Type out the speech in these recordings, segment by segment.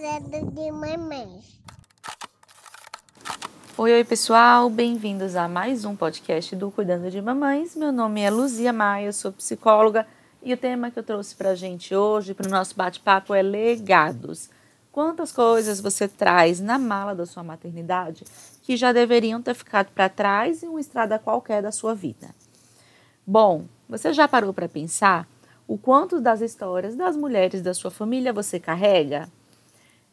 legado de mamães. Oi, oi pessoal, bem-vindos a mais um podcast do Cuidando de Mamães. Meu nome é Luzia Maia, sou psicóloga e o tema que eu trouxe para a gente hoje, para o nosso bate-papo, é legados. Quantas coisas você traz na mala da sua maternidade que já deveriam ter ficado para trás em uma estrada qualquer da sua vida? Bom, você já parou para pensar o quanto das histórias das mulheres da sua família você carrega?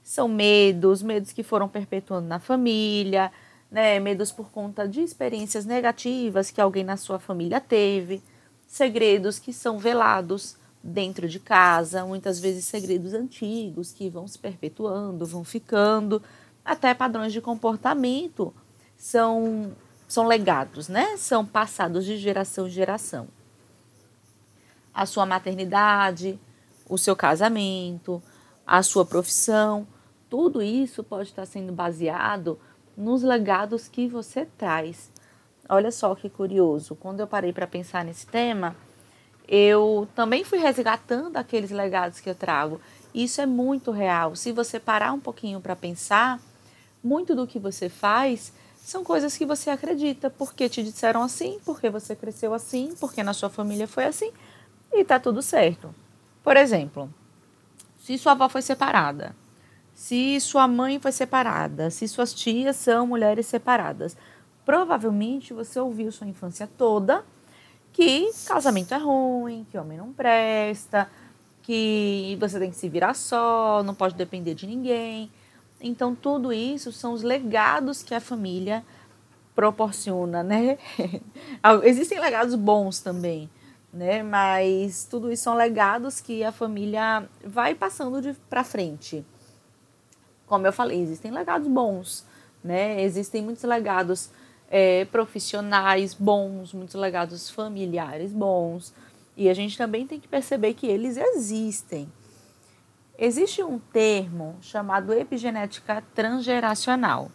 São medos, medos que foram perpetuando na família, né? Medos por conta de experiências negativas que alguém na sua família teve, segredos que são velados dentro de casa, muitas vezes segredos antigos que vão se perpetuando, vão ficando, até padrões de comportamento são são legados, né? São passados de geração em geração. A sua maternidade, o seu casamento, a sua profissão, tudo isso pode estar sendo baseado nos legados que você traz. Olha só que curioso, quando eu parei para pensar nesse tema, eu também fui resgatando aqueles legados que eu trago. Isso é muito real. Se você parar um pouquinho para pensar, muito do que você faz são coisas que você acredita, porque te disseram assim, porque você cresceu assim, porque na sua família foi assim, e tá tudo certo. Por exemplo, se sua avó foi separada, se sua mãe foi separada, se suas tias são mulheres separadas. Provavelmente você ouviu sua infância toda que casamento é ruim, que homem não presta, que você tem que se virar só, não pode depender de ninguém. Então, tudo isso são os legados que a família proporciona, né? Existem legados bons também, né? Mas tudo isso são legados que a família vai passando para frente como eu falei, existem legados bons, né? Existem muitos legados é, profissionais bons, muitos legados familiares bons, e a gente também tem que perceber que eles existem. Existe um termo chamado epigenética transgeracional.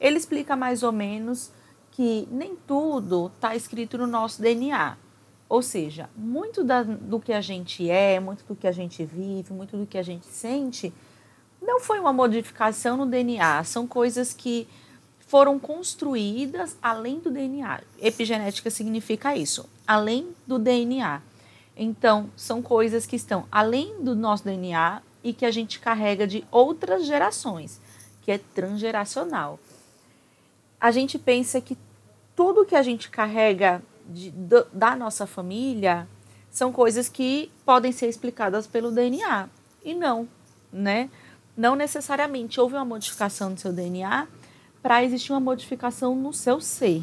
Ele explica mais ou menos que nem tudo está escrito no nosso DNA. Ou seja, muito da, do que a gente é, muito do que a gente vive, muito do que a gente sente não foi uma modificação no DNA, são coisas que foram construídas além do DNA. Epigenética significa isso, além do DNA. Então, são coisas que estão além do nosso DNA e que a gente carrega de outras gerações, que é transgeracional. A gente pensa que tudo que a gente carrega de, da nossa família são coisas que podem ser explicadas pelo DNA. E não, né? Não necessariamente houve uma modificação no seu DNA para existir uma modificação no seu ser.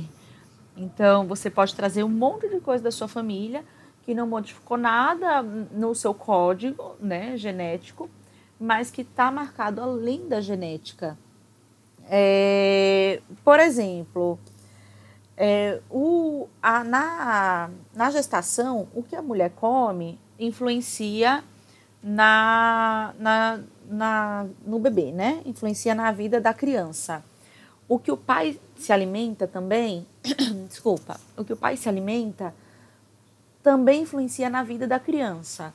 Então, você pode trazer um monte de coisa da sua família que não modificou nada no seu código né, genético, mas que está marcado além da genética. É, por exemplo, é, o, a, na, na gestação, o que a mulher come influencia na, na, na, no bebê, né? Influencia na vida da criança. O que o pai se alimenta também, desculpa, o que o pai se alimenta também influencia na vida da criança.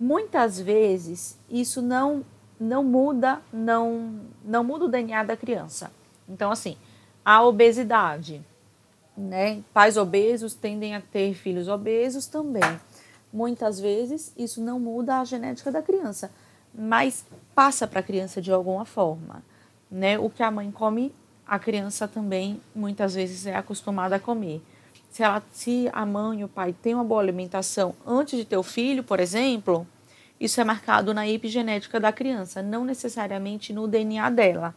Muitas vezes isso não não muda, não não muda o DNA da criança. Então assim, a obesidade, né? Pais obesos tendem a ter filhos obesos também. Muitas vezes isso não muda a genética da criança, mas passa para a criança de alguma forma. Né? O que a mãe come, a criança também muitas vezes é acostumada a comer. Se, ela, se a mãe e o pai têm uma boa alimentação antes de ter o filho, por exemplo, isso é marcado na epigenética da criança, não necessariamente no DNA dela.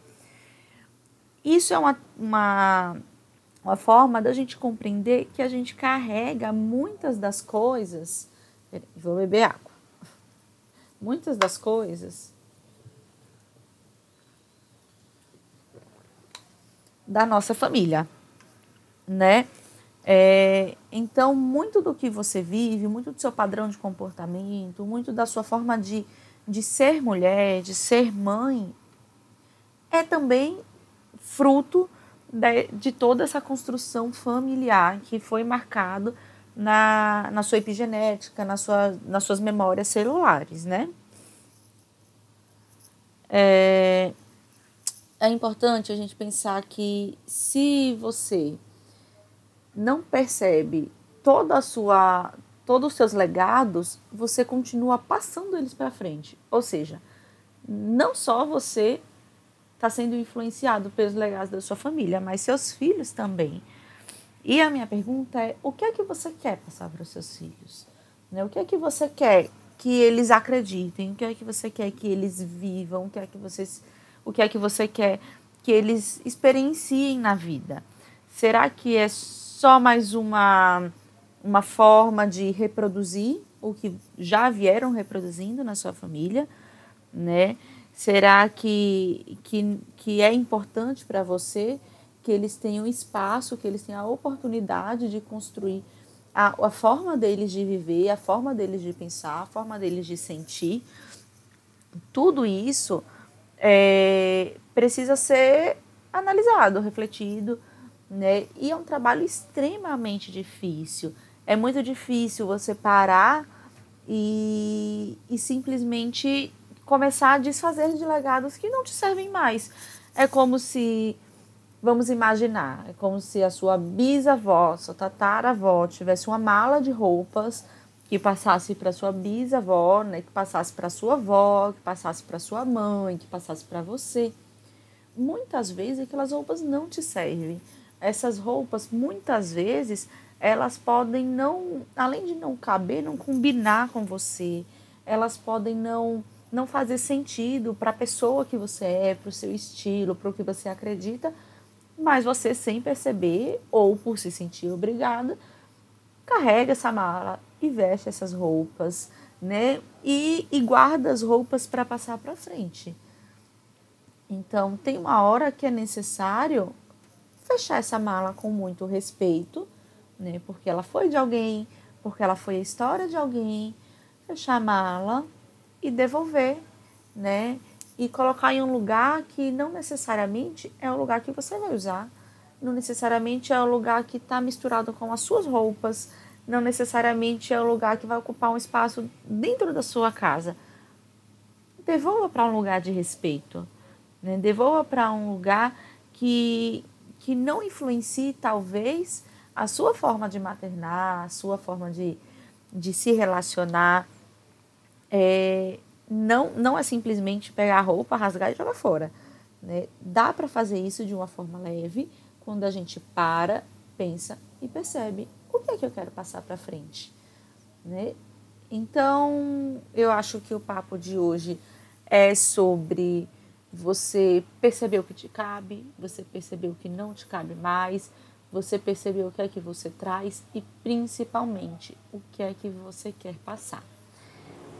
Isso é uma, uma, uma forma da gente compreender que a gente carrega muitas das coisas vou beber água. Muitas das coisas da nossa família, né? É, então, muito do que você vive, muito do seu padrão de comportamento, muito da sua forma de, de ser mulher, de ser mãe, é também fruto de, de toda essa construção familiar que foi marcado na, na sua epigenética, na sua, nas suas memórias celulares, né? É, é importante a gente pensar que se você não percebe toda a sua todos os seus legados, você continua passando eles para frente. Ou seja, não só você está sendo influenciado pelos legados da sua família, mas seus filhos também. E a minha pergunta é: o que é que você quer passar para os seus filhos? Né? O que é que você quer que eles acreditem? O que é que você quer que eles vivam? O que é que vocês, o que é que você quer que eles experienciem na vida? Será que é só mais uma uma forma de reproduzir o que já vieram reproduzindo na sua família, né? Será que, que, que é importante para você que eles tenham espaço, que eles tenham a oportunidade de construir a, a forma deles de viver, a forma deles de pensar, a forma deles de sentir? Tudo isso é, precisa ser analisado, refletido, né? E é um trabalho extremamente difícil. É muito difícil você parar e, e simplesmente começar a desfazer de legados que não te servem mais. É como se, vamos imaginar, é como se a sua bisavó, sua tataravó, tivesse uma mala de roupas que passasse para sua bisavó, né, que passasse para sua avó, que passasse para sua mãe, que passasse para você. Muitas vezes aquelas roupas não te servem. Essas roupas, muitas vezes, elas podem não, além de não caber, não combinar com você, elas podem não não fazer sentido para a pessoa que você é, para o seu estilo, para o que você acredita, mas você sem perceber ou por se sentir obrigada, carrega essa mala e veste essas roupas, né? E, e guarda as roupas para passar para frente. Então, tem uma hora que é necessário fechar essa mala com muito respeito né? Porque ela foi de alguém, porque ela foi a história de alguém, fechar a mala e devolver, né? E colocar em um lugar que não necessariamente é o lugar que você vai usar, não necessariamente é o lugar que está misturado com as suas roupas, não necessariamente é o lugar que vai ocupar um espaço dentro da sua casa. Devolva para um lugar de respeito, né? devolva para um lugar que, que não influencie, talvez, a sua forma de maternar, a sua forma de, de se relacionar, é, não, não é simplesmente pegar a roupa, rasgar e jogar fora. Né? Dá para fazer isso de uma forma leve quando a gente para, pensa e percebe o que é que eu quero passar para frente. Né? Então, eu acho que o papo de hoje é sobre você perceber o que te cabe, você perceber o que não te cabe mais, você percebeu o que é que você traz e principalmente o que é que você quer passar.